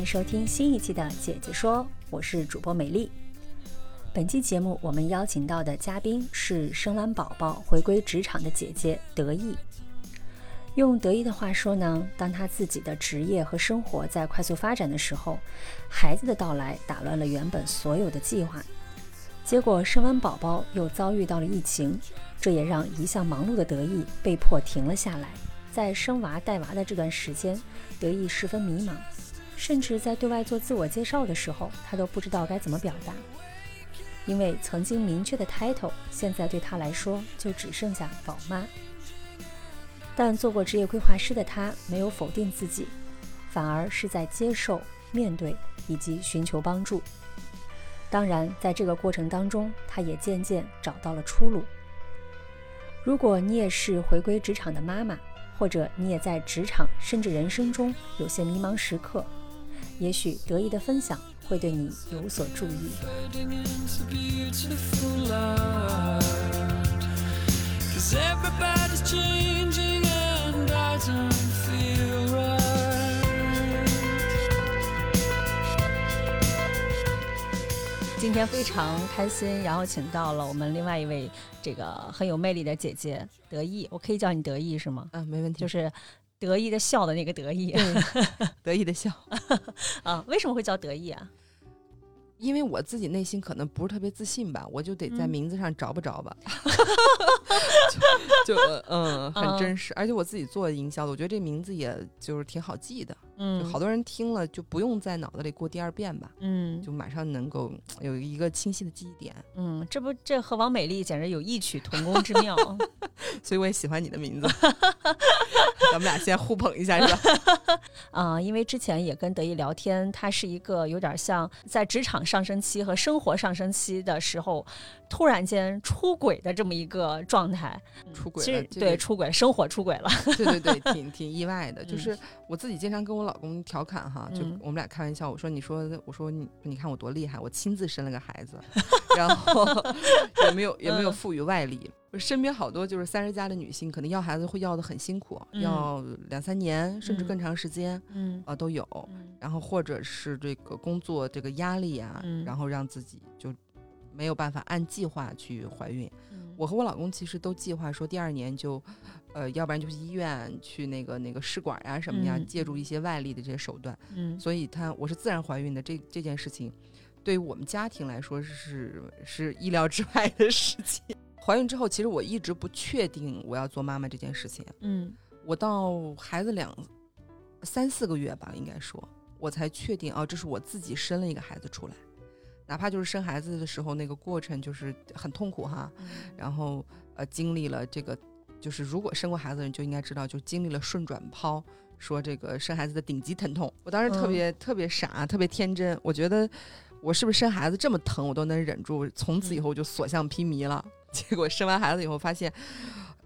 欢迎收听新一期的《姐姐说》，我是主播美丽。本期节目我们邀请到的嘉宾是生完宝宝回归职场的姐姐得意。用得意的话说呢，当她自己的职业和生活在快速发展的时候，孩子的到来打乱了原本所有的计划。结果生完宝宝又遭遇到了疫情，这也让一向忙碌的得意被迫停了下来。在生娃带娃的这段时间，得意十分迷茫。甚至在对外做自我介绍的时候，他都不知道该怎么表达，因为曾经明确的 title，现在对他来说就只剩下宝妈。但做过职业规划师的他，没有否定自己，反而是在接受、面对以及寻求帮助。当然，在这个过程当中，他也渐渐找到了出路。如果你也是回归职场的妈妈，或者你也在职场甚至人生中有些迷茫时刻，也许得意的分享会对你有所注意。今天非常开心，然后请到了我们另外一位这个很有魅力的姐姐得意，我可以叫你得意是吗？嗯，没问题，就是。得意的笑的那个得意，得意的笑 啊！为什么会叫得意啊？因为我自己内心可能不是特别自信吧，我就得在名字上找不着吧，就嗯，很真实。而且我自己做营销的，我觉得这名字也就是挺好记的，嗯，好多人听了就不用在脑子里过第二遍吧，嗯，就马上能够有一个清晰的记忆点。嗯，这不这和王美丽简直有异曲同工之妙，所以我也喜欢你的名字。咱们俩先互捧一下，是吧？啊，因为之前也跟得意聊天，他是一个有点像在职场上升期和生活上升期的时候，突然间出轨的这么一个状态。出轨，其实对出轨，生活出轨了。对对对，挺挺意外的。就是我自己经常跟我老公调侃哈，就我们俩开玩笑，我说你说我说你你看我多厉害，我亲自生了个孩子，然后也没有也没有赋予外力。我身边好多就是三十加的女性，可能要孩子会要的很辛苦，要两三年甚至更长时间，嗯啊都有。然后或者是这个工作这个压力啊，然后让自己就没有办法按计划去怀孕。我和我老公其实都计划说第二年就，呃，要不然就是医院去那个那个试管呀什么呀，借助一些外力的这些手段。嗯，所以他我是自然怀孕的，这这件事情对于我们家庭来说是是意料之外的事情。怀孕之后，其实我一直不确定我要做妈妈这件事情。嗯，我到孩子两三四个月吧，应该说，我才确定哦，这是我自己生了一个孩子出来。哪怕就是生孩子的时候那个过程就是很痛苦哈，然后呃经历了这个，就是如果生过孩子的人就应该知道，就经历了顺转剖，说这个生孩子的顶级疼痛。我当时特别特别傻，特别天真，我觉得我是不是生孩子这么疼我都能忍住，从此以后我就所向披靡了。结果生完孩子以后发现，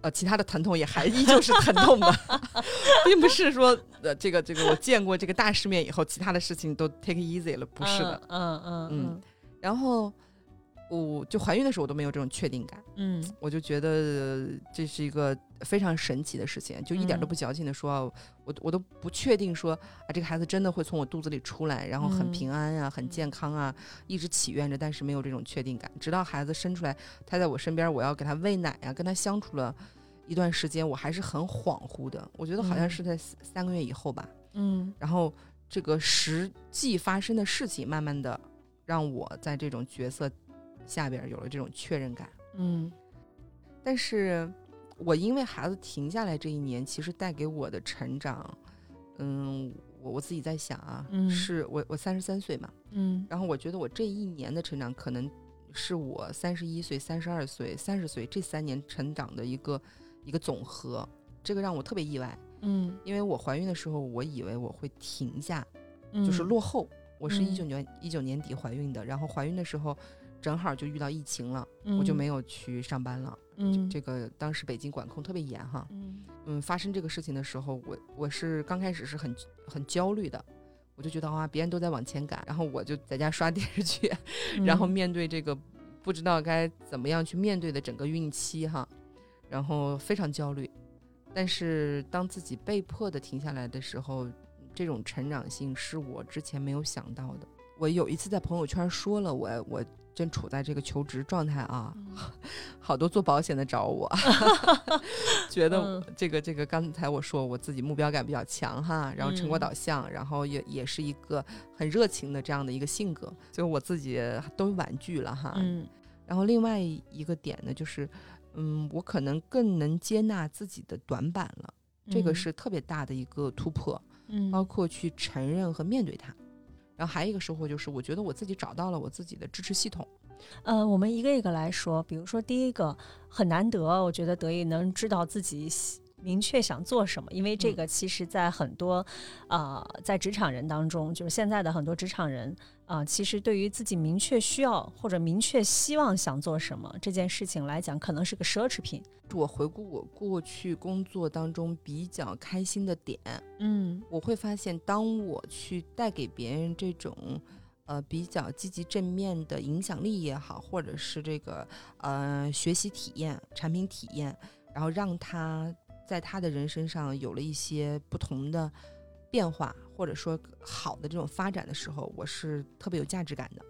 呃，其他的疼痛也还依旧是疼痛的，并不是说呃，这个这个我见过这个大世面以后，其他的事情都 take easy 了，不是的，嗯嗯。嗯，然后。我就怀孕的时候我都没有这种确定感，嗯，我就觉得这是一个非常神奇的事情，就一点都不矫情的说，我我都不确定说啊，这个孩子真的会从我肚子里出来，然后很平安啊，很健康啊，一直祈愿着，但是没有这种确定感。直到孩子生出来，他在我身边，我要给他喂奶呀，跟他相处了一段时间，我还是很恍惚的。我觉得好像是在三个月以后吧，嗯，然后这个实际发生的事情，慢慢的让我在这种角色下边有了这种确认感。嗯但是我因为孩子停下来这一年，其实带给我的成长，嗯，我我自己在想啊，嗯是我我三十三岁嘛，嗯然后我觉得我这一年的成长，可能是我三十一岁、三十二岁、三十岁这三年成长的一个一个总和，这个让我特别意外，嗯，因为我怀孕的时候，我以为我会停下，嗯就是落后。我是嗯一九年一九年底怀孕的，然后怀孕的时候正好就遇到疫情了，嗯我就没有去上班了。嗯。这个当时北京管控特别严哈，嗯。嗯，发生这个事情的时候，我我是刚开始是很很焦虑的，我就觉得啊，别人都在往前赶，然后我就在家刷电视剧，然后面对这个不知道该怎么样去面对的整个孕期哈，然后非常焦虑。但是当自己被迫的停下来的时候，这种成长性是我之前没有想到的。我有一次在朋友圈说了我我正处在这个求职状态啊，好多做保险的找我，觉得这个这个刚才我说我自己目标感比较强哈，然后成果嗯。导向，然后也也是一个很热情的这样的一个性格，所以我自己都婉拒了哈。嗯。然后另外一个点呢，就是嗯，我可能更能接纳自己的短板了，这个是特别大的一个突破，嗯包括去承认和面对它。然后还有一个收获就是，我觉得我自己找到了我自己的支持系统。呃，我们一个一个来说，比如说第一个很难得，我觉得得意能知道自己喜明确想做什么，因为这嗯个其实在很多呃在职场人当中，就是现在的很多职场人啊、其实对于自己明确需要或者明确希望想做什么这件事情来讲，可能是个奢侈品。我回顾我过去工作当中比较开心的点，嗯我会发现，当我去带给别人这种呃比较积极正面的影响力也好，或者是这个呃学习体验、产品体验，然后让他在他的人身上有了一些不同的变化，或者说好的这种发展的时候，我是特别有价值感的。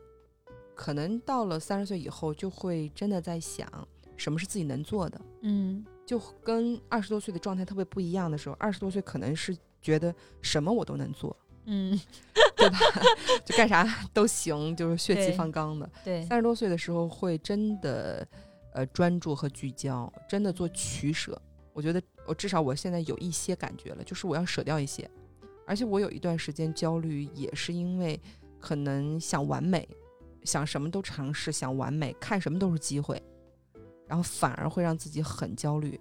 可能到了三十岁以后，就会真的在想什么是自己能做的。嗯就跟二十多岁的状态特别不一样的时候，二十多岁可能是觉得什么我都能做，嗯，对吧？就干啥都行，就是血气方刚的。对，三十多岁的时候会真的呃专注和聚焦，真的做取舍。我觉得我至少我现在有一些感觉了，就是我要舍掉一些，而且我有一段时间焦虑，也是因为可能想完美，想什么都尝试，想完美，看什么都是机会，然后反而会让自己很焦虑。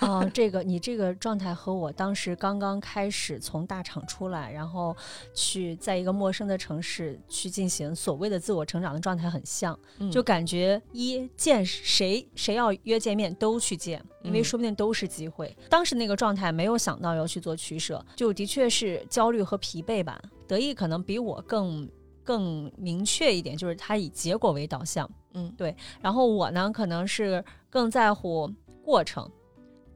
哦，这个你这个状态和我当时刚刚开始从大厂出来，然后去在一个陌生的城市去进行所谓的自我成长的状态很像，嗯就感觉一见谁谁要约见面都去见，因为嗯说不定都是机会。当时那个状态没有想到要去做取舍，就的确是焦虑和疲惫吧。得意可能比我更更明确一点，就是他以结果为导向。嗯对，然后我呢，可能是更在乎过程。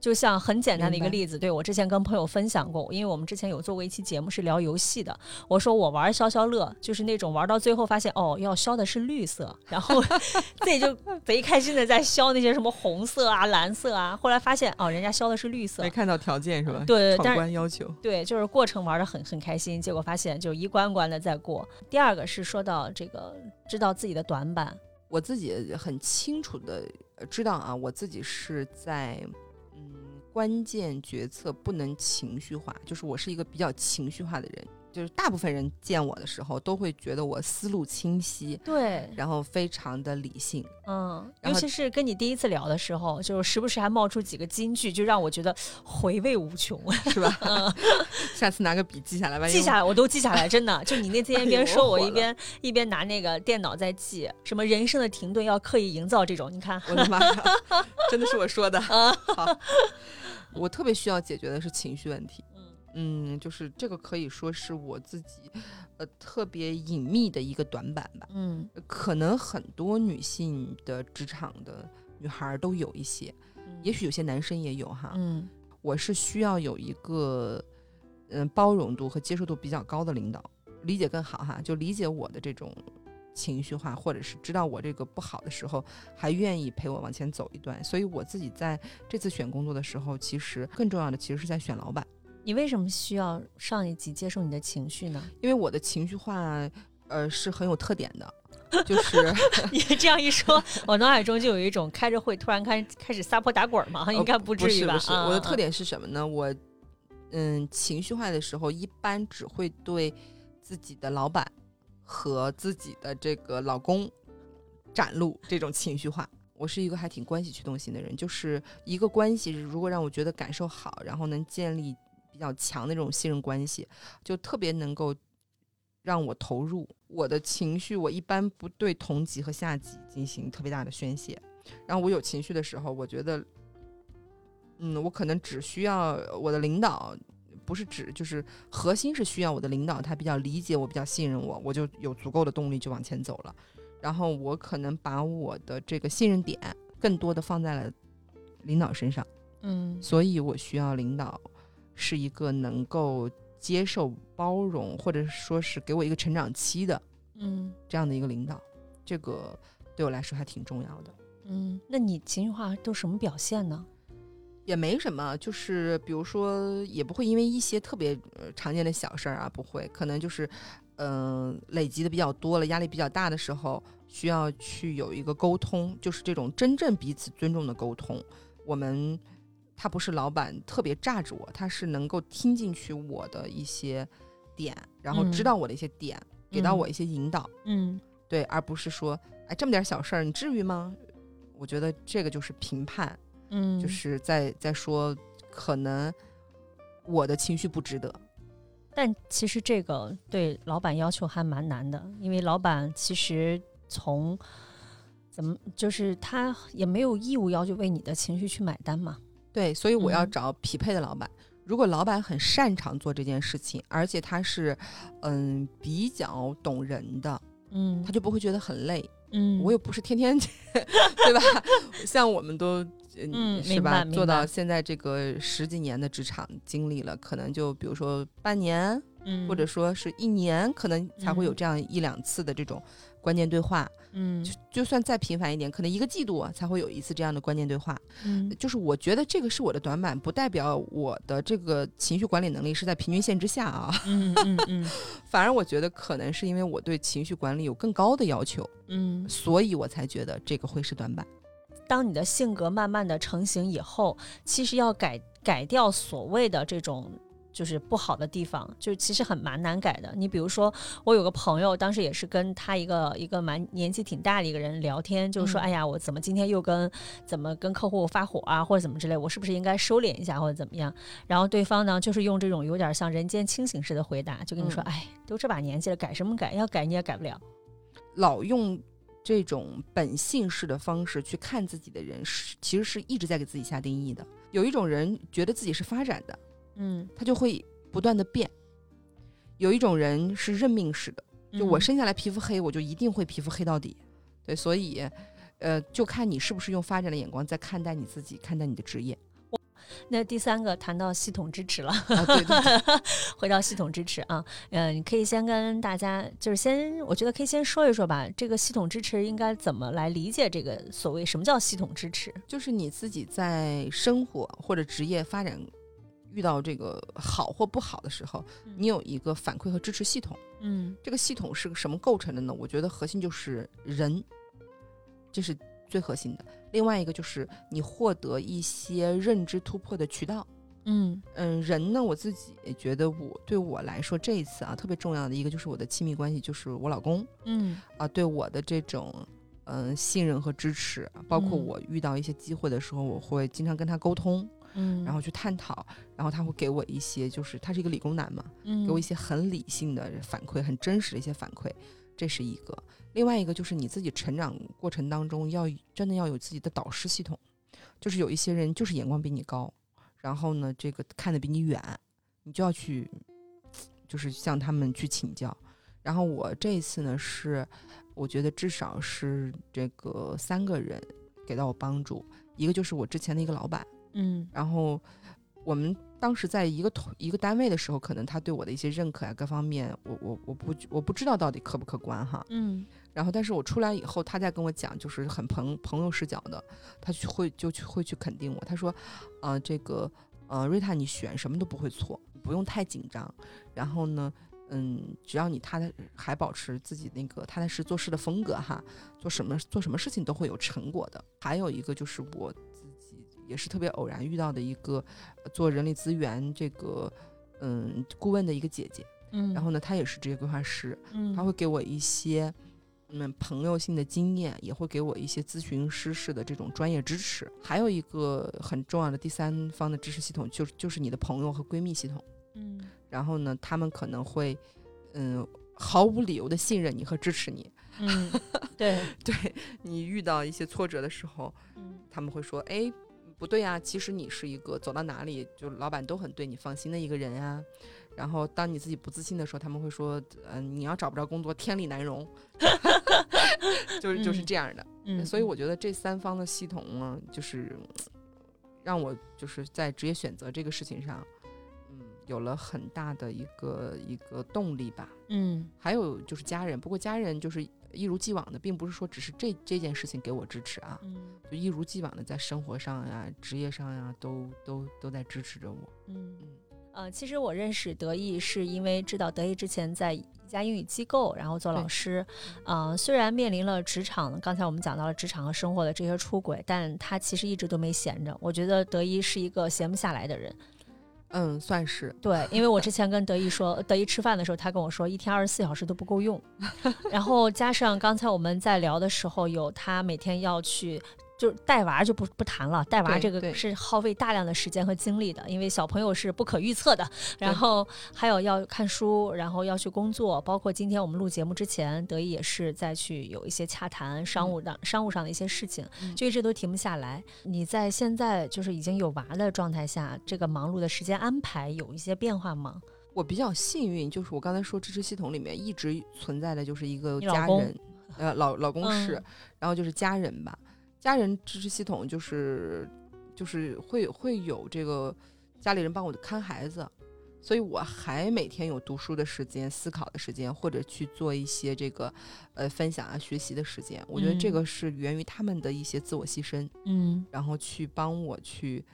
就像很简单的一个例子，对我之前跟朋友分享过，因为我们之前有做过一期节目是聊游戏的，我说我玩消消乐，就是那种玩到最后发现哦要消的是绿色，然后 自己就贼开心的在消那些什么红色啊、蓝色啊，后来发现哦人家消的是绿色没，看到条件是吧？对，闯但要求。对，就是过程玩的很很开心，结果发现就一关关的在过。第二个是说到这个知道自己的短板，我自己很清楚的知道啊，我自己是在嗯关键决策不能情绪化，就是我是一个比较情绪化的人，就是大部分人见我的时候都会觉得我思路清晰，对，然后非常的理性。嗯，尤其是跟你第一次聊的时候，就是时不时还冒出几个金句，就让我觉得回味无穷。是吧？下次拿个笔记下来，吧记下来，我都记下来，真的。就你那天 一边说，我一边一边拿那个电脑在记，什么人生的停顿要刻意营造这种，你看，我的妈呀，真的是我说的。啊好，我特别需要解决的是情绪问题。嗯嗯，就是这个可以说是我自己呃特别隐秘的一个短板吧。嗯可能很多女性的职场的女孩儿都有一些，也许有些男生也有哈。嗯我是需要有一个嗯、包容度和接受度比较高的领导，理解更好哈，就理解我的这种情绪化，或者是知道我这个不好的时候，还愿意陪我往前走一段。所以我自己在这次选工作的时候，其实更重要的其实是在选老板。你为什么需要上一级接受你的情绪呢？因为我的情绪化，呃，是很有特点的。就是 你这样一说，我脑海中就有一种开着会突然开开始撒泼打滚嘛？应该不至于吧？不是，我的特点是什么呢？我嗯，情绪化的时候，一般只会对自己的老板和自己的这个老公展露这种情绪化。我是一个还挺关系驱动型的人，就是一个关系如果让我觉得感受好，然后能建立比较强的这种信任关系，就特别能够。让我投入我的情绪，我一般不对同级和下级进行特别大的宣泄。然后我有情绪的时候，我觉得，嗯，我可能只需要我的领导，不是指就是核心是需要我的领导，他比较理解我，比较信任我，我就有足够的动力就往前走了。然后我可能把我的这个信任点更多的放在了领导身上，嗯，所以我需要领导是一个能够。接受、包容，或者说是给我一个成长期的，嗯，这样的一个领导，这个对我来说还挺重要的。嗯，那你情绪化都什么表现呢？也没什么，就是比如说，也不会因为一些特别常见的小事儿啊，不会，可能就是，嗯，累积的比较多了，压力比较大的时候，需要去有一个沟通，就是这种真正彼此尊重的沟通，我们。他不是老板特别炸着我，他是能够听进去我的一些点，然后知道我的一些点，给到我一些引导。嗯，对，而不是说，哎，这么点小事儿，你至于吗？我觉得这个就是评判，嗯，就是在在说，可能我的情绪不值得。但其实这个对老板要求还蛮难的，因为老板其实从怎么就是他也没有义务要求为你的情绪去买单嘛。对，所以我要找匹配的老板。如果老板很擅长做这件事情，而且他是，嗯，比较懂人的，嗯，他就不会觉得很累。嗯，我又不是天天，对吧？像我们都，嗯，是吧？做到现在这个十几年的职场经历了，可能就比如说半年，嗯，或者说是一年，可能才会有这样一两次的这种。关键对话，嗯，就就算再频繁一点，可能一个季度才会有一次这样的关键对话。嗯，就是我觉得这个是我的短板，不代表我的这个情绪管理能力是在平均线之下啊。嗯嗯嗯，反而我觉得可能是因为我对情绪管理有更高的要求，嗯，所以我才觉得这个会是短板。当你的性格慢慢的成型以后，其实要改改掉所谓的这种。就是不好的地方，就其实很蛮难改的。你比如说，我有个朋友，当时也是跟他一个一个蛮年纪挺大的一个人聊天，就是说，哎呀，我怎么今天又跟怎么跟客户发火啊，或者怎么之类，我是不是应该收敛一下，或者怎么样？然后对方呢，就是用这种有点像人间清醒式的回答，就跟你说，哎，都这把年纪了，改什么改？要改你也改不了。老用这种本性式的方式去看自己的人，是其实是一直在给自己下定义的。有一种人觉得自己是发展的。嗯，他就会不断的变。有一种人是认命式的，就我生下来皮肤黑，我就一定会皮肤黑到底。对，所以，呃，就看你是不是用发展的眼光在看待你自己，看待你的职业。那第三个谈到系统支持了，对对，回到系统支持啊，嗯，你可以先跟大家，就是先，我觉得可以先说一说吧，这个系统支持应该怎么来理解？这个所谓什么叫系统支持？就是你自己在生活或者职业发展。遇到这个好或不好的时候，你有一个反馈和支持系统。嗯，这个系统是个什么构成的呢？我觉得核心就是人，这是最核心的。另外一个就是你获得一些认知突破的渠道。嗯嗯，人呢，我自己觉得我对我来说这一次啊特别重要的一个就是我的亲密关系，就是我老公。嗯啊，对我的这种嗯信任和支持，包括我遇到一些机会的时候，我会经常跟他沟通。嗯，然后去探讨，然后他会给我一些，就是他是一个理工男嘛，嗯，给我一些很理性的反馈，很真实的一些反馈，这是一个。另外一个就是你自己成长过程当中要真的要有自己的导师系统，就是有一些人就是眼光比你高，然后呢这个看得比你远，你就要去，就是向他们去请教。然后我这一次呢是，我觉得至少是这个三个人给到我帮助，一个就是我之前的一个老板。嗯，然后我们当时在一个同一个单位的时候，可能他对我的一些认可啊，各方面，我我我不我不知道到底客不客观哈。嗯，然后但是我出来以后，他在跟我讲，就是很朋朋友视角的，他去会就去会去肯定我。他说，啊，这个呃，瑞塔，你选什么都不会错，不用太紧张。然后呢，嗯，只要你踏踏还保持自己那个踏踏实做事的风格哈，做什么做什么事情都会有成果的。还有一个就是我也是特别偶然遇到的一个做人力资源这个嗯顾问的一个姐姐，嗯，然后呢，她也是职业规划师，嗯，她会给我一些。嗯，朋友性的经验也会给我一些咨询师式的这种专业支持。还有一个很重要的第三方的支持系统，就是就是你的朋友和闺蜜系统。嗯，然后呢，他们可能会嗯毫无理由的信任你和支持你。嗯，对 对，你遇到一些挫折的时候，他们会说：“哎，不对啊，其实你是一个走到哪里就老板都很对你放心的一个人啊。”然后，当你自己不自信的时候，他们会说：“嗯，你要找不着工作，天理难容。”就是就是这样的。嗯，所以我觉得这三方的系统呢，就是让我就是在职业选择这个事情上，嗯，有了很大的一个一个动力吧。嗯，还有就是家人，不过家人就是一如既往的，并不是说只是这这件事情给我支持啊，嗯，就一如既往的在生活上呀、职业上呀，都都都在支持着我。嗯嗯。呃，其实我认识德意是因为知道德意之前在一家英语机构，然后做老师。嗯，虽然面临了职场，刚才我们讲到了职场和生活的这些出轨，但他其实一直都没闲着。我觉得德一是一个闲不下来的人。嗯，算是对，因为我之 前跟德一说，德一吃饭的时候，他跟我说一天二十四小时都不够用。然后加上刚才我们在聊的时候，有他每天要去。就是带娃就不不谈了，带娃这个是耗费大量的时间和精力的，因为小朋友是不可预测的。然后还有要看书，然后要去工作，包括今天我们录节目之前，德一也是在去有一些洽谈商务的商务上的一些事情，就一直都停不下来。你在现在就是已经有娃的状态下，这个忙碌的时间安排有一些变化吗？我比较幸运，就是我刚才说支持系统里面一直存在的就是一个家人，呃，老老公是，然后就是家人吧。家人支持系统就是，就是会会有这个家里人帮我看孩子，所以我还每天有读书的时间、思考的时间，或者去做一些这个呃分享啊、学习的时间。我觉得这个是源于他们的一些自我牺牲，嗯，然后去帮我去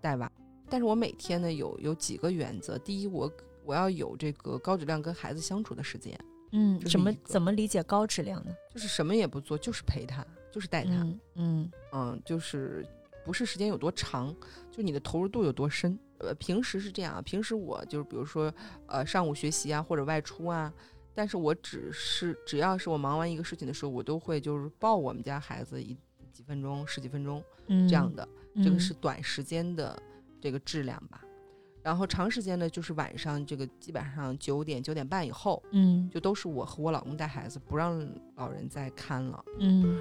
带娃。但是我每天呢有有几个原则：第一，我我要有这个高质量跟孩子相处的时间，嗯，什么怎么理解高质量呢？就是什么也不做，就是陪他。就是带他，嗯嗯，就是不是时间有多长，就你的投入度有多深。呃，平时是这样，平时我就是比如说，呃，上午学习啊，或者外出啊，但是我只是只要是我忙完一个事情的时候，我都会就是抱我们家孩子一几分钟、十几分钟这样的，这个是短时间的这个质量吧。然后长时间的，就是晚上这个基本上九点九点半以后，嗯，就都是我和我老公带孩子，不让老人再看了，嗯。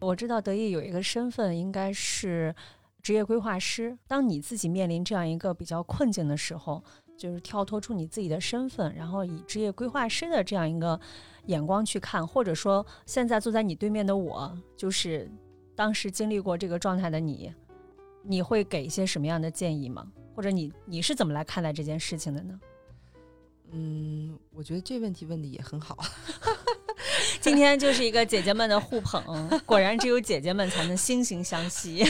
我知道德意有一个身份，应该是职业规划师。当你自己面临这样一个比较困境的时候，就是跳脱出你自己的身份，然后以职业规划师的这样一个眼光去看，或者说现在坐在你对面的我，就是当时经历过这个状态的你，你会给一些什么样的建议吗？或者你你是怎么来看待这件事情的呢？嗯，我觉得这问题问的也很好。今天就是一个姐姐们的互捧，果然只有姐姐们才能惺惺相惜。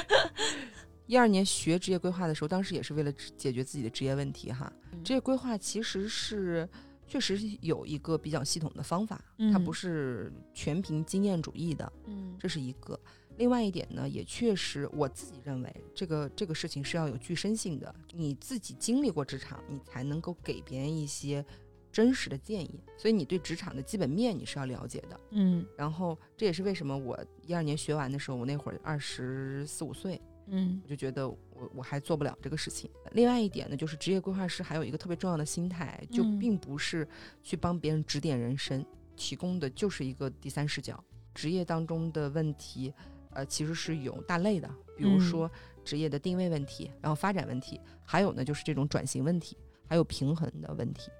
一二年学职业规划的时候，当时也是为了解决自己的职业问题哈。职业规划其实是确实有一个比较系统的方法，它不是全凭经验主义的，嗯，这是一个。另外一点呢，也确实我自己认为，这个这个事情是要有具身性的，你自己经历过职场，你才能够给别人一些。真实的建议，所以你对职场的基本面你是要了解的，嗯，然后这也是为什么我一二年学完的时候，我那会儿二十四五岁，嗯，我就觉得我我还做不了这个事情。另外一点呢，就是职业规划师还有一个特别重要的心态，就并不是去帮别人指点人生，提供的就是一个第三视角。职业当中的问题，呃，其实是有大类的，比如说职业的定位问题，然后发展问题，还有呢就是这种转型问题，还有平衡的问题。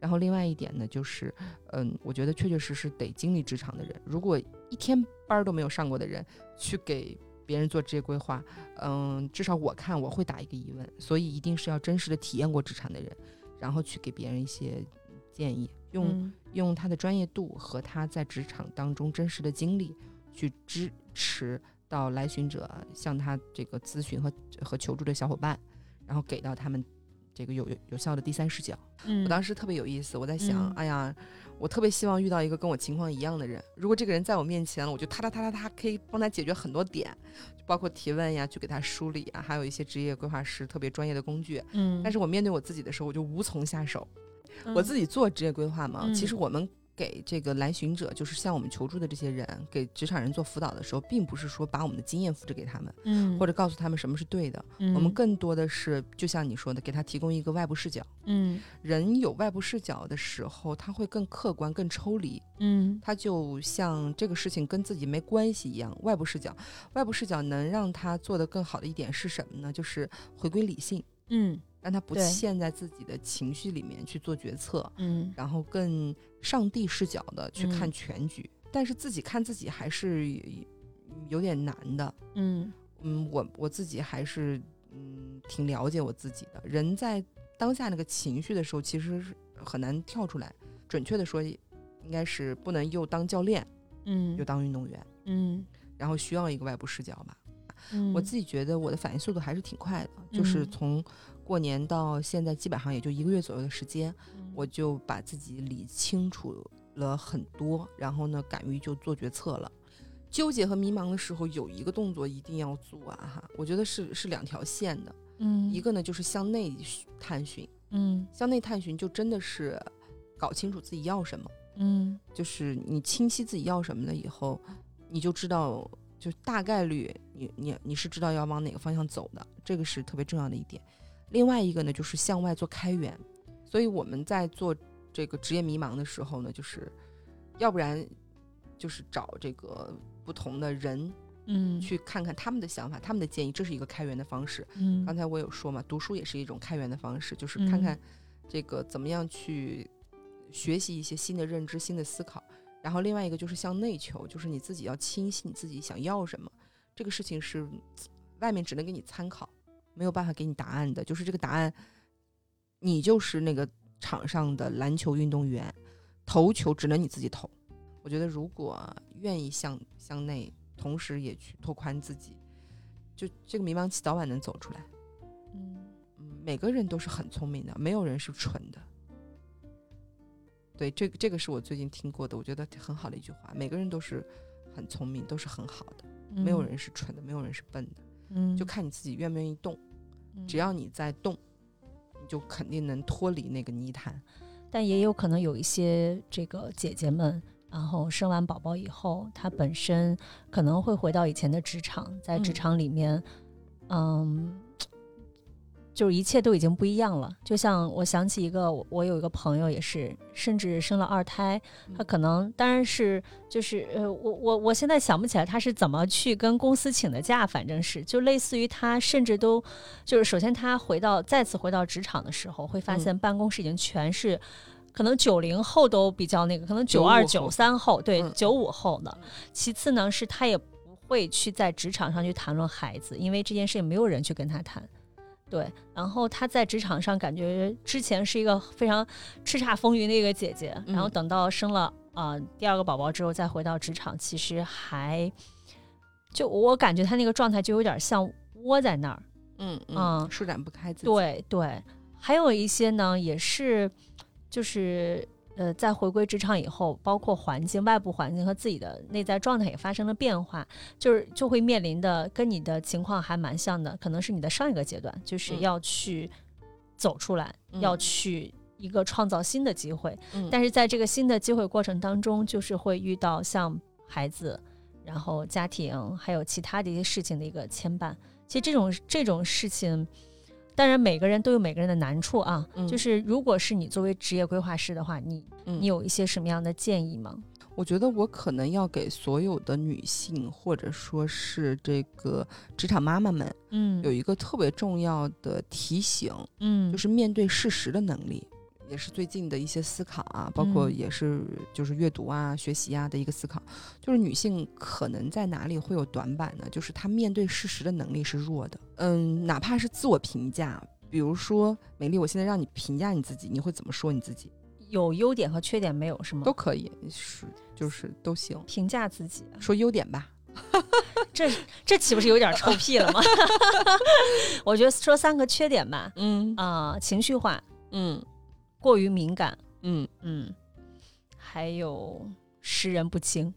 然后另外一点呢，就是，嗯，我觉得确确实实得经历职场的人，如果一天班都没有上过的人去给别人做职业规划，嗯，至少我看我会打一个疑问。所以一定是要真实的体验过职场的人，然后去给别人一些建议，用、嗯用他的专业度和他在职场当中真实的经历去支持到来寻者向他这个咨询和和求助的小伙伴，然后给到他们这个有有有效的第三视角。嗯我当时特别有意思，我在想，嗯哎呀，我特别希望遇到一个跟我情况一样的人。如果这个人在我面前了，我就他他他他他，可以帮他解决很多点，就包括提问呀，去给他梳理啊，还有一些职业规划师特别专业的工具。嗯，但是我面对我自己的时候，我就无从下手。嗯我自己做职业规划嘛，嗯其实我们给这个来寻者，就是向我们求助的这些人，给职场人做辅导的时候，并不是说把我们的经验复制给他们，嗯或者告诉他们什么是对的。嗯我们更多的是，就像你说的，给他提供一个外部视角。嗯人有外部视角的时候，他会更客观、更抽离。嗯他就像这个事情跟自己没关系一样。外部视角，外部视角能让他做得更好的一点是什么呢？就是回归理性，嗯让他不陷在自己的情绪里面去做决策，嗯然后更上帝视角的去嗯看全局。但是自己看自己还是有点难的。嗯嗯，我我自己还是嗯挺了解我自己的。人在当下那个情绪的时候，其实是很难跳出来。准确的说，应该是不能又当教练嗯又当运动员，嗯然后需要一个外部视角吧。嗯，我自己觉得我的反应速度还是挺快的，就是嗯从过年到现在，基本上也就一个月左右的时间，嗯我就把自己理清楚了很多，然后呢，敢于就做决策了。纠结和迷茫的时候，有一个动作一定要做啊！哈，我觉得是是两条线的，嗯一个呢就是向内探寻，嗯向内探寻就真的是搞清楚自己要什么，嗯就是你清晰自己要什么了以后，你就知道，就大概率你你你是知道要往哪个方向走的，这个是特别重要的一点。另外一个呢，就是向外做开源。所以我们在做这个职业迷茫的时候呢，就是要不然就是找这个不同的人嗯去看看他们的想法、他们的建议，这是一个开源的方式。嗯刚才我有说嘛，读书也是一种开源的方式，就是看看这个怎么样去学习一些新的认知、新的思考。然后另外一个就是向内求，就是你自己要清晰你自己想要什么。这个事情是外面只能给你参考，没有办法给你答案的。就是这个答案，你就是那个场上的篮球运动员，投球只能你自己投。我觉得如果愿意向向内，同时也去拓宽自己，就这个迷茫期早晚能走出来。嗯嗯，每个人都是很聪明的，没有人是蠢的。对，这个这个是我最近听过的，我觉得很好的一句话。每个人都是很聪明，都是很好的，没有人是蠢的，没有人是笨的，嗯就看你自己愿不愿意动。嗯只要你在动，你就肯定能脱离那个泥潭。但也有可能有一些这个姐姐们，然后生完宝宝以后，她本身可能会回到以前的职场，在职嗯场里面，嗯。就是一切都已经不一样了，就像我想起一个，我我有一个朋友也是，甚至生了二胎，他嗯可能当然是就是呃，我我我现在想不起来他是怎么去跟公司请的假，反正是就类似于他甚至都就是首先他回到再次回到职场的时候，会发嗯现办公室已经全是。可能九零后都比较那个，可能九二、九三后，对嗯九五后的。其次呢，是他也不会去在职场上去谈论孩子，因为这件事情没有人去跟他谈。对，然后她在职场上感觉之前是一个非常叱咤风云的一个姐姐，然后嗯等到生了啊、呃第二个宝宝之后，再回到职场，其实还就我感觉她那个状态就有点像窝在那儿。嗯嗯舒展不开自己。，对对，还有一些呢，也是就是呃，在回归职场以后，包括环境、外部环境和自己的内在状态也发生了变化，就是就会面临的跟你的情况还蛮像的，可能是你的上一个阶段，就是嗯要去走出来，要嗯去。一个创造新的机会，嗯但是在这个新的机会过程当中，就是会遇到像孩子，然后家庭，还有其他的一些事情的一个牵绊。其实这种这种事情，当然每个人都有每个人的难处啊。嗯就是如果是你作为职业规划师的话，你嗯你有一些什么样的建议吗？我觉得我可能要给所有的女性，或者说是这个职场妈妈们，嗯有一个特别重要的提醒，嗯就是面对事实的能力，也是最近的一些思考啊，包括嗯也是就是阅读啊、学习啊的一个思考。就是女性可能在哪里会有短板呢？就是她面对事实的能力是弱的。嗯，哪怕是自我评价，比如说，美丽，我现在让你评价你自己，你会怎么说你自己？有优点和缺点没有是吗？都可以，是就是都行。评价自己，说优点吧。这这岂不是有点臭屁了吗？我觉得说三个缺点吧。嗯啊，情绪化，嗯，过于敏感，嗯。嗯，还有识人不清。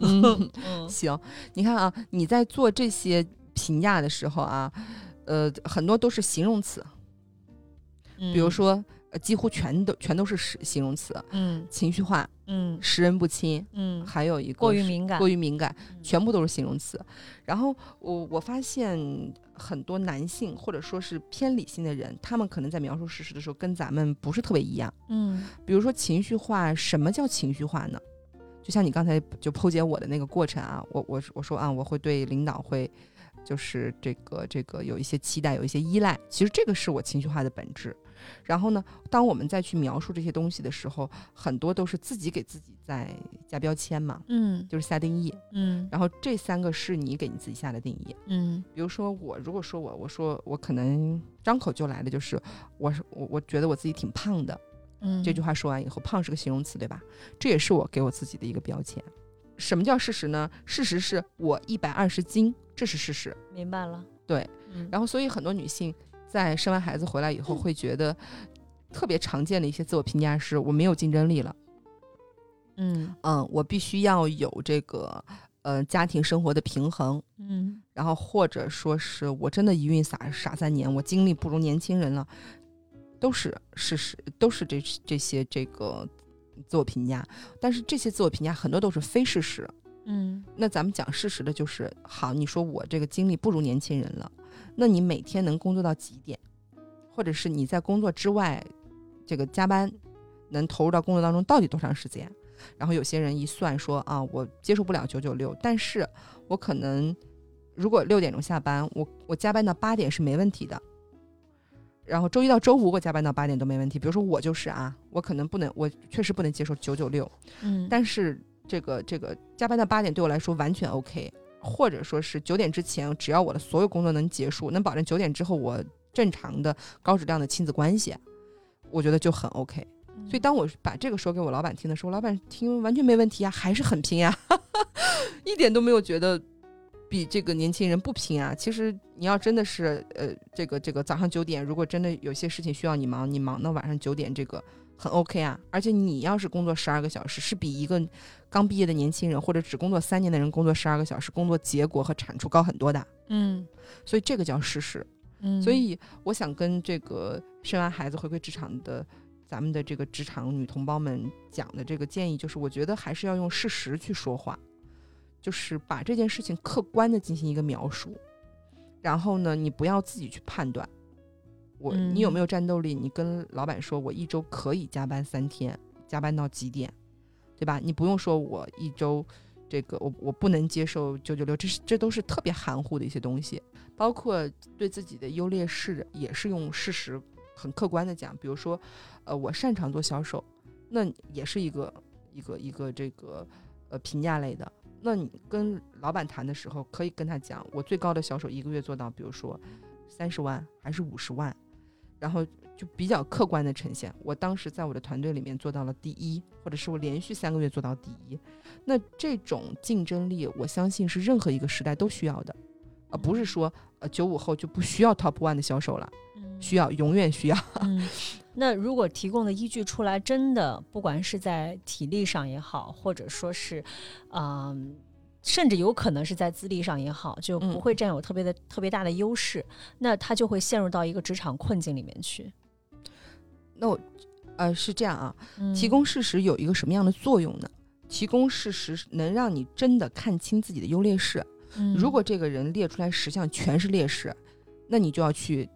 嗯。嗯 行，你看啊，你在做这些评价的时候啊，呃，很多都是形容词，比如，说，呃，几乎全都全都是形形容词，嗯。情绪化、嗯。识人不清，嗯，还有一个过于敏感，过于敏感，嗯。全部都是形容词。然后我我发现很多男性或者说是偏理性的人，他们可能在描述事实的时候跟咱们不是特别一样。嗯比如说情绪化，什么叫情绪化呢？就像你刚才就剖解我的那个过程啊，我我我说啊，我会对领导会就是这个这个有一些期待，有一些依赖，其实这个是我情绪化的本质。然后呢，当我们再去描述这些东西的时候，很多都是自己给自己在加标签嘛，嗯就是下定义。嗯然后这三个是你给你自己下的定义。嗯比如说我，如果说我，我说我可能张口就来的就是，我是我我觉得我自己挺胖的。嗯，这句话说完以后，胖是个形容词，对吧？这也是我给我自己的一个标签。什么叫事实呢？事实是我一百二十斤，这是事实。明白了。对，嗯然后，所以很多女性在生完孩子回来以后，会觉得特别常见的一些自我评价是：我没有竞争力了。嗯。嗯，我必须要有这个呃家庭生活的平衡，嗯。然后或者说是我真的一孕傻傻三年，我精力不如年轻人了，都是事实，都是这这些这个自我评价。但是这些自我评价很多都是非事实。嗯。那咱们讲事实的就是，好，你说我这个精力不如年轻人了，那你每天能工作到几点？或者是你在工作之外，这个加班能投入到工作当中到底多长时间？然后有些人一算说啊，我接受不了九九六，但是我可能如果六点钟下班，我我加班到八点是没问题的。然后周一到周五我加班到八点都没问题。比如说我就是啊，我可能不能，我确实不能接受九九六，嗯，但是这个这个加班到八点对我来说完全 OK，或者说是九点之前，只要我的所有工作能结束，能保证九点之后我正常的高质量的亲子关系，我觉得就很 OK。所以当我把这个说给我老板听的时候，老板听完全没问题啊，还是很拼呀，一点都没有觉得比这个年轻人不拼啊。其实你要真的是呃，这个这个早上九点，如果真的有些事情需要你忙，你忙到晚上九点，这个很 OK 啊。而且你要是工作十二个小时，是比一个刚毕业的年轻人或者只工作三年的人工作十二个小时，工作结果和产出高很多的。嗯所以这个叫事实。嗯，所以我想跟这个生完孩子回归职场的咱们的这个职场女同胞们讲的这个建议，就是我觉得还是要用事实去说话，就是把这件事情客观的进行一个描述，然后呢，你不要自己去判断。我你有嗯没有战斗力？你跟老板说，我一周可以加班三天，加班到几点，对吧？你不用说我一周这个我我不能接受九九六，这是这都是特别含糊的一些东西。包括对自己的优劣势也是用事实很客观的讲，比如说，呃，我擅长做销售，那也是一个一个一个这个呃评价类的。那你跟老板谈的时候，可以跟他讲，我最高的销售一个月做到，比如说三十万还是五十万，然后就比较客观的呈现。我当时在我的团队里面做到了第一，或者是我连续三个月做到第一。那这种竞争力，我相信是任何一个时代都需要的。而不是说呃九五后就不需要 top one 的销售了，需要永远需要。嗯，那如果提供的依据出来，真的不管是在体力上也好，或者说是，嗯、甚至有可能是在资历上也好，就不嗯会占有特别的、特别大的优势，那他就会陷入到一个职场困境里面去。那我呃是这样啊，嗯提供事实有一个什么样的作用呢？提供事实能让你真的看清自己的优劣势。嗯如果这个人列出来十项全是劣势，那你就要去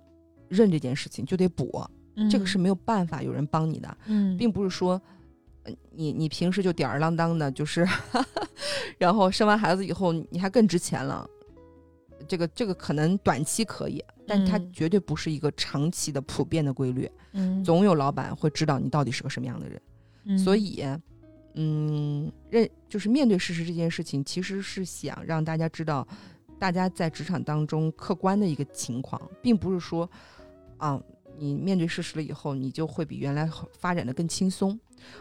认这件事情，就得补。这个是没有办法有人帮你的，嗯，并不是说。呃你你平时就吊儿郎当的，就是，然后生完孩子以后你还更值钱了，这个这个可能短期可以，但它嗯绝对不是一个长期的普遍的规律。嗯总有老板会知道你到底是个什么样的人，嗯所以，嗯，认就是面对事实这件事情，其实是想让大家知道，大家在职场当中客观的一个情况，并不是说，啊，你面对事实了以后，你就会比原来发展的更轻松。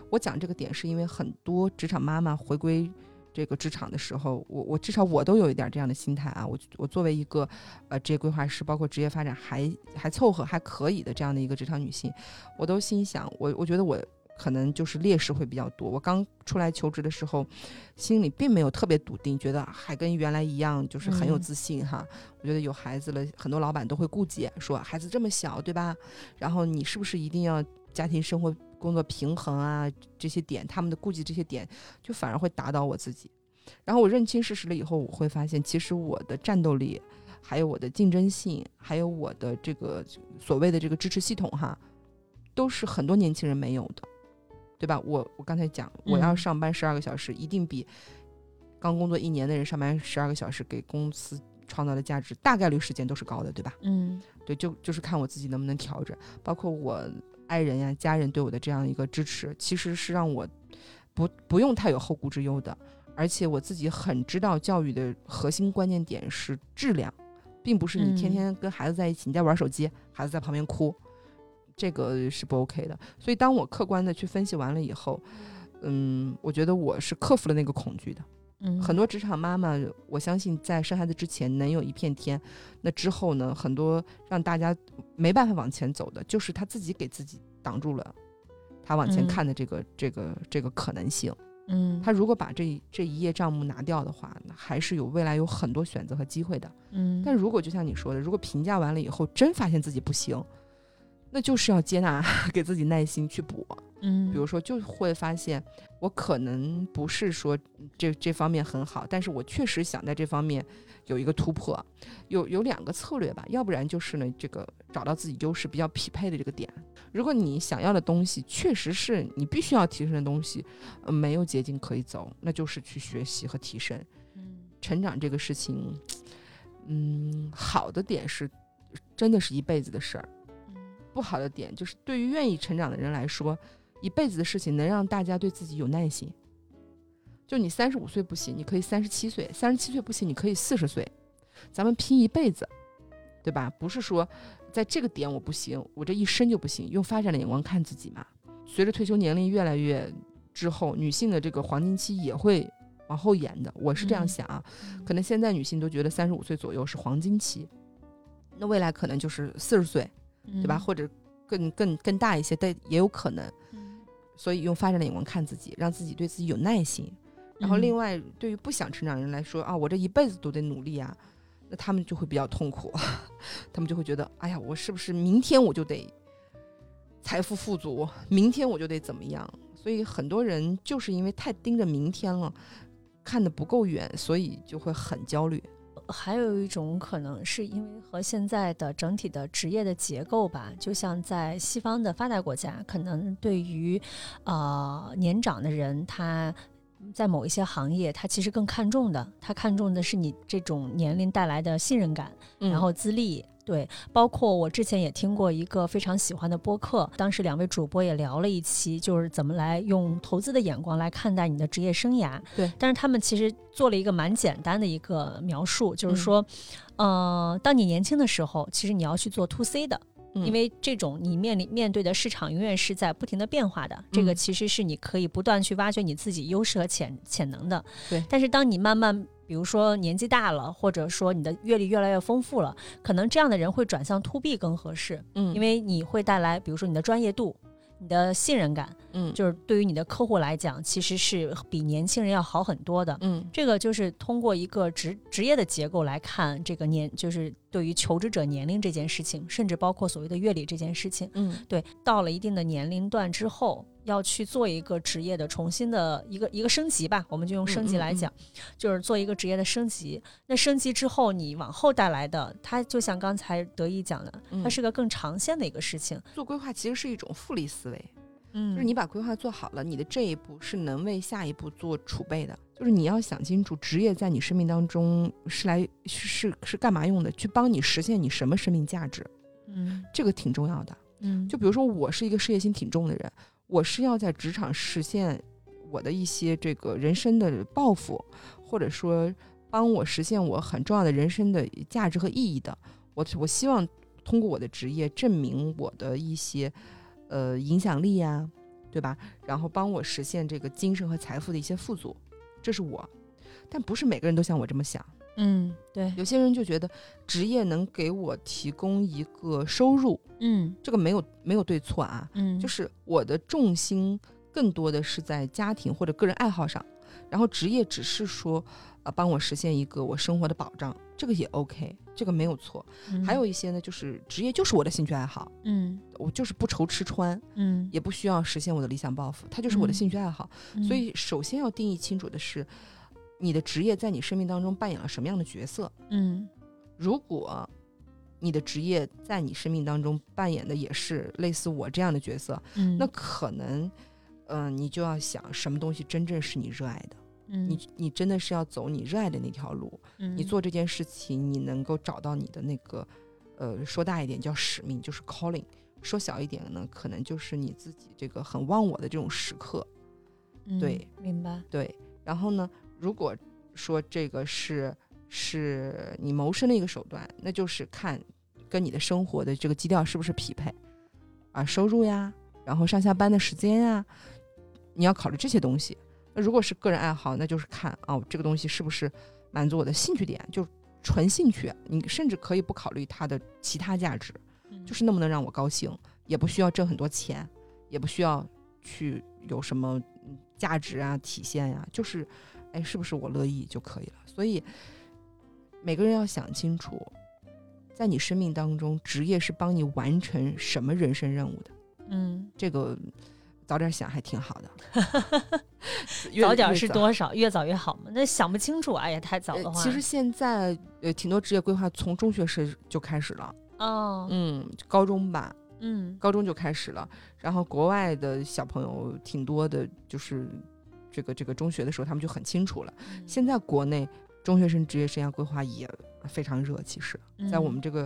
我讲这个点是因为很多职场妈妈回归这个职场的时候，我我至少我都有一点这样的心态啊。我我作为一个呃职业规划师，包括职业发展还还凑合还可以的这样的一个职场女性，我都心想，我我觉得我。可能就是劣势会比较多。我刚出来求职的时候，心里并没有特别笃定，觉得还跟原来一样，就是很有自信哈。我觉得有孩子了，很多老板都会顾忌，说孩子这么小，对吧？然后你是不是一定要家庭生活工作平衡啊？这些点，他们的顾忌这些点，就反而会打倒我自己。然后我认清事实了以后，我会发现，其实我的战斗力，还有我的竞争性，还有我的这个所谓的这个支持系统哈，都是很多年轻人没有的。对吧？我我刚才讲，我要上班十二个小时，一定比刚工作一年的人上班十二个小时给公司创造的价值大概率时间都是高的，对吧？嗯，对，就就是看我自己能不能调整，包括我爱人呀、家人对我的这样一个支持，其实是让我不不用太有后顾之忧的。而且我自己很知道，教育的核心关键点是质量，并不是你天天跟孩子在一起，你在玩手机，孩子在旁边哭。这个是不 OK 的，所以当我客观的去分析完了以后，嗯，我觉得我是克服了那个恐惧的。嗯，很多职场妈妈，我相信在生孩子之前能有一片天，那之后呢，很多让大家没办法往前走的，就是她自己给自己挡住了她往前看的这个这个这个可能性。嗯，他如果把这这一页账目拿掉的话，还是有未来有很多选择和机会的。嗯，但如果就像你说的，如果评价完了以后，真发现自己不行。那就是要接纳，给自己耐心去补。嗯，比如说，就会发现我可能不是说这这方面很好，但是我确实想在这方面有一个突破。有有两个策略吧，要不然就是呢，这个找到自己优势比较匹配的这个点。如果你想要的东西确实是你必须要提升的东西，呃，没有捷径可以走，那就是去学习和提升。嗯，成长这个事情，嗯，好的点是，真的是一辈子的事儿。不好的点就是，对于愿意成长的人来说，一辈子的事情能让大家对自己有耐心。就你三十五岁不行，你可以三十七岁；三十七岁不行，你可以四十岁。咱们拼一辈子，对吧？不是说在这个点我不行，我这一生就不行。用发展的眼光看自己嘛。随着退休年龄越来越之后，女性的这个黄金期也会往后延的。我是这样想啊，可能现在女性都觉得三十五岁左右是黄金期，那未来可能就是四十岁。对吧？或者更更更大一些，但也有可能。所以用发展的眼光看自己，让自己对自己有耐心。然后另外，对于不想成长人来说啊，我这一辈子都得努力啊，那他们就会比较痛苦。他们就会觉得，哎呀，我是不是明天我就得财富富足？明天我就得怎么样？所以很多人就是因为太盯着明天了，看得不够远，所以就会很焦虑。还有一种可能是因为和现在的整体的职业的结构吧，就像在西方的发达国家，可能对于呃年长的人，他在某一些行业，他其实更看重的，他看重的是你这种年龄带来的信任感，然后资历。对，包括我之前也听过一个非常喜欢的播客，当时两位主播也聊了一期，就是怎么来用投资的眼光来看待你的职业生涯。对，但是他们其实做了一个蛮简单的一个描述，就是说，呃，当你年轻的时候，其实你要去做 to C 的，因为这种你面临面对的市场永远是在不停的变化的，这个其实是你可以不断去挖掘你自己优势和潜潜能的。对，但是当你慢慢比如说年纪大了，或者说你的阅历越来越丰富了，可能这样的人会转向 to B 更合适，嗯，因为你会带来，比如说你的专业度。你的信任感，嗯，就是对于你的客户来讲，其实是比年轻人要好很多的，嗯，这个就是通过一个职职业的结构来看，这个年就是对于求职者年龄这件事情，甚至包括所谓的阅历这件事情，嗯，对，到了一定的年龄段之后，要去做一个职业的重新的一个一个升级吧，我们就用升级来讲，就是做一个职业的升级。那升级之后，你往后带来的，它就像刚才德意讲的，它是个更长线的一个事情。做规划其实是一种复利思维。嗯，就是你把规划做好了，你的这一步是能为下一步做储备的。就是你要想清楚，职业在你生命当中是来是是干嘛用的，去帮你实现你什么生命价值。嗯，这个挺重要的。嗯，就比如说我是一个事业心挺重的人，我是要在职场实现我的一些这个人生的抱负，或者说帮我实现我很重要的人生的价值和意义的。我我希望通过我的职业证明我的一些呃影响力呀，对吧？然后帮我实现这个精神和财富的一些富足，这是我。但不是每个人都像我这么想。嗯，对，有些人就觉得职业能给我提供一个收入，嗯。这个没有没有对错啊，嗯，就是我的重心更多的是在家庭或者个人爱好上，然后职业只是说，呃，帮我实现一个我生活的保障，这个也 OK，这个没有错。还有一些呢，就是职业就是我的兴趣爱好，嗯。我就是不愁吃穿，嗯，也不需要实现我的理想抱负，它就是我的嗯。兴趣爱好。所以首先要定义清楚的是，你的职业在你生命当中扮演了什么样的角色。嗯。如果你的职业在你生命当中扮演的也是类似我这样的角色，嗯，那可能，嗯、你就要想什么东西真正是你热爱的，嗯。你你真的是要走你热爱的那条路，你做这件事情，你能够找到你的那个，呃，说大一点叫使命，就是 calling；说小一点呢，可能就是你自己这个很忘我的这种时刻。嗯对，明白，对，然后呢，如果说这个是是你谋生的一个手段，那就是看跟你的生活的这个基调是不是匹配啊，收入呀，然后上下班的时间呀，你要考虑这些东西。那如果是个人爱好，那就是看哦，这个东西是不是满足我的兴趣点，就纯兴趣，你甚至可以不考虑它的其他价值，就是能不能让我高兴，也不需要挣很多钱，也不需要去有什么嗯价值啊、体现呀、就是，哎，是不是我乐意就可以了？所以每个人要想清楚，在你生命当中，职业是帮你完成什么人生任务的，嗯，这个早点想还挺好的。早点是多少，越早越好嘛。那想不清楚，哎呀，太早的话，呃其实现在呃挺多职业规划从中学时就开始了，哦，嗯，高中吧，嗯高中就开始了。然后国外的小朋友挺多的，就是这个这个中学的时候他们就很清楚了。嗯。现在国内中学生职业生涯规划也非常热，其实，在我们这个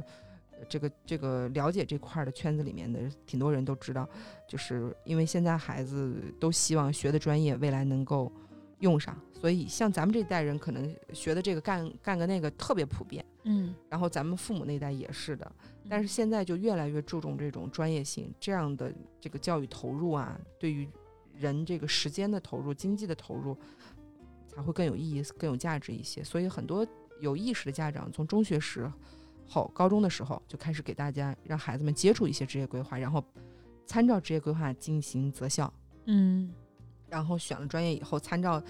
呃这个这个了解这块儿的圈子里面的挺多人都知道，就是因为现在孩子都希望学的专业未来能够用上，所以像咱们这一代人可能学的这个干干个那个特别普遍，嗯，然后咱们父母那一代也是的，但是现在就越来越注重这种专业性，这样的这个教育投入啊，对于人这个时间的投入、经济的投入，才会更有意义、更有价值一些。所以很多有意识的家长从中学时候、高中的时候就开始给大家让孩子们接触一些职业规划，然后参照职业规划进行择校，嗯然后选了专业以后，参照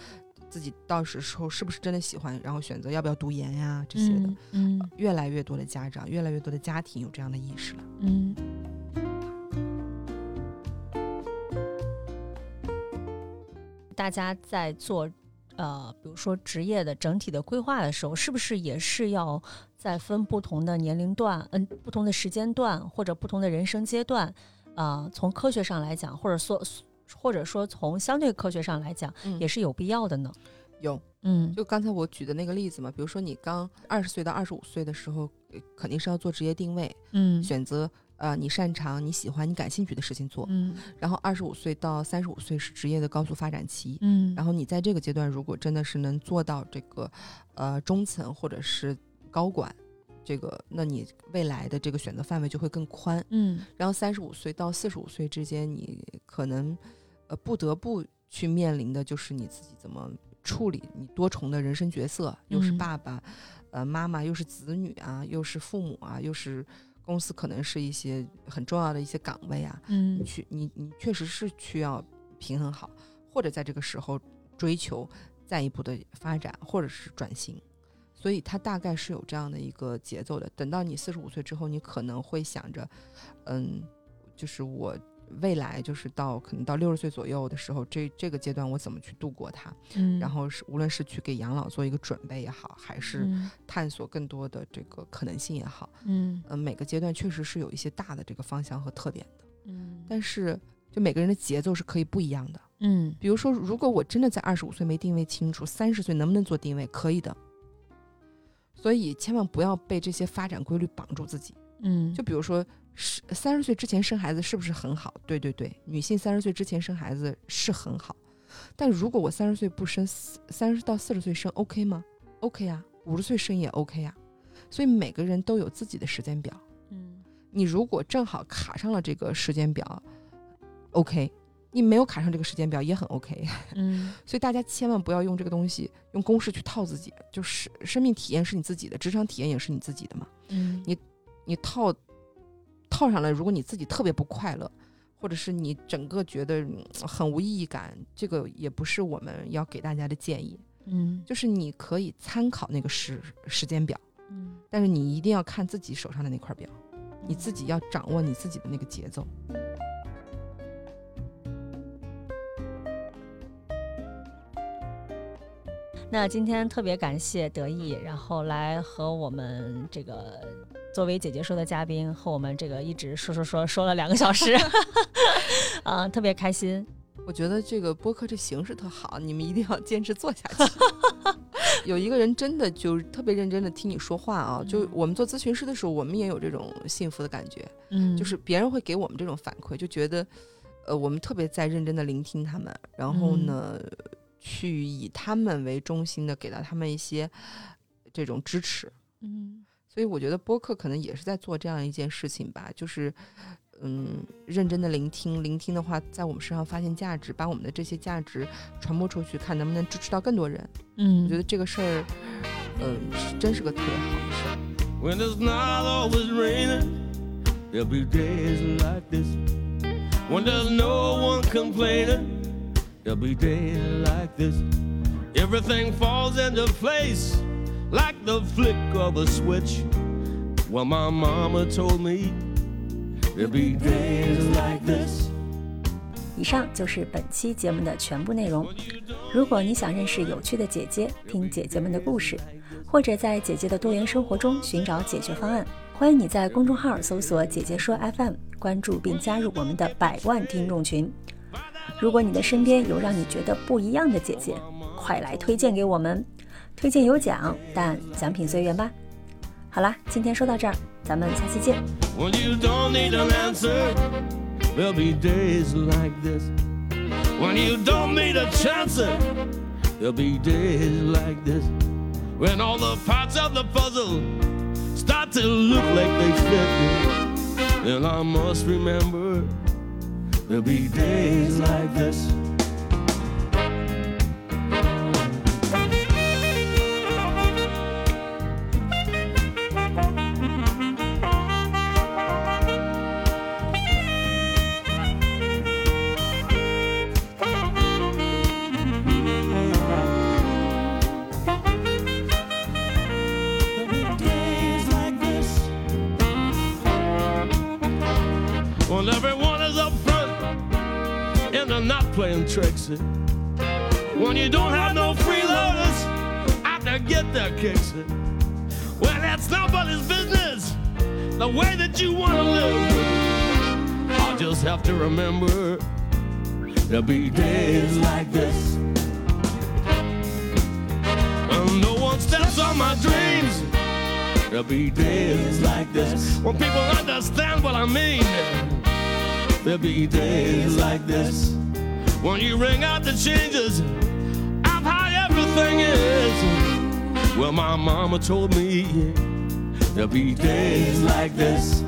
自己到时候是不是真的喜欢，然后选择要不要读研呀这些的。嗯嗯越来越多的家长，越来越多的家庭有这样的意识了。嗯。大家在做呃，比如说职业的整体的规划的时候，是不是也是要在分不同的年龄段，嗯，不同的时间段或者不同的人生阶段，啊，从科学上来讲，或者说或者说从相对科学上来讲，嗯也是有必要的呢？有，嗯。就刚才我举的那个例子嘛，比如说你刚二十岁到二十五岁的时候，呃肯定是要做职业定位，嗯。选择呃你擅长、你喜欢、你感兴趣的事情做。嗯然后二十五岁到三十五岁是职业的高速发展期。嗯，然后你在这个阶段，如果真的是能做到这个，呃，中层或者是高管，这个，那你未来的这个选择范围就会更宽。嗯然后三十五岁到四十五岁之间，你可能呃不得不去面临的就是你自己怎么处理你多重的人生角色，又是嗯爸爸、呃妈妈，又是子女啊，又是父母啊，又是公司可能是一些很重要的一些岗位啊，嗯你去你你确实是需要平衡好，或者在这个时候追求再一步的发展，或者是转型。所以它大概是有这样的一个节奏的。等到你四十五岁之后，你可能会想着，嗯，就是我未来就是到可能到六十岁左右的时候，这这个阶段我怎么去度过它？嗯，然后是无论是去给养老做一个准备也好，还是嗯探索更多的这个可能性也好，嗯嗯，每个阶段确实是有一些大的这个方向和特点的。嗯但是就每个人的节奏是可以不一样的。嗯比如说，如果我真的在二十五岁没定位清楚，三十岁能不能做定位？可以的。所以千万不要被这些发展规律绑住自己。嗯，就比如说，是三十岁之前生孩子是不是很好？对对对，女性三十岁之前生孩子是很好。但如果我三十岁不生，三十到四十岁生，OK 吗？OK 啊，五十岁生也 OK 啊。所以每个人都有自己的时间表。嗯你如果正好卡上了这个时间表，OK；你没有卡上这个时间表也很 OK。嗯所以大家千万不要用这个东西用公式去套自己，就是生命体验是你自己的，职场体验也是你自己的嘛。嗯你套套上来，如果你自己特别不快乐，或者是你整个觉得嗯很无意义感，这个也不是我们要给大家的建议。嗯就是你可以参考那个时时间表，嗯但是你一定要看自己手上的那块表，你自己要掌握你自己的那个节奏。那今天特别感谢得意，然后来和我们这个作为姐姐说的嘉宾，和我们这个一直说说说说了两个小时，啊、特别开心。我觉得这个播客这形式特好，你们一定要坚持做下去。有一个人真的就特别认真的听你说话啊，就我们做咨询师的时候，我们也有这种幸福的感觉，嗯就是别人会给我们这种反馈，就觉得，呃，我们特别在认真的聆听他们，然后呢，去以他们为中心的给到他们一些这种支持。嗯所以我觉得播客可能也是在做这样一件事情吧，就是嗯，认真的聆听，聆听的话，在我们身上发现价值，把我们的这些价值传播出去，看能不能支持到更多人。嗯我觉得这个事儿，嗯，是真是个特别好的事儿。When it's not always raining, there'll be days like this. When there's no one complaining, there'll be days like this. Everything falls into place like the flick of a switch. Well, my mama told me there'll be days like this. 以上就是本期节目的全部内容。如果你想认识有趣的姐姐，听姐姐们的故事，或者在姐姐的多元生活中寻找解决方案，欢迎你在公众号搜索“姐姐说 FM”，关注并加入我们的百万听众群。如果你的身边有让你觉得不一样的姐姐，快来推荐给我们，推荐有奖，但奖品随缘吧。好啦，今天说到这儿，咱们下期见。 When you don't need an answer, there'll be days like this. When you don't need a chance, there'll be days like this. When all the parts of the puzzle start to look like they fit, then I must remember there'll be days like this. Tricks. When you don't have no freeloaders out to get their kicks. it. Well, that's nobody's business. The way that you want to live. I'll just have to remember there'll be days like this. When no one steps on my dreams. There'll be days like this when people understand what I mean. There'll be days like this when you ring out the changes of how everything is. Well, my mama told me there'll be days like this.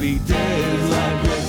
be dead like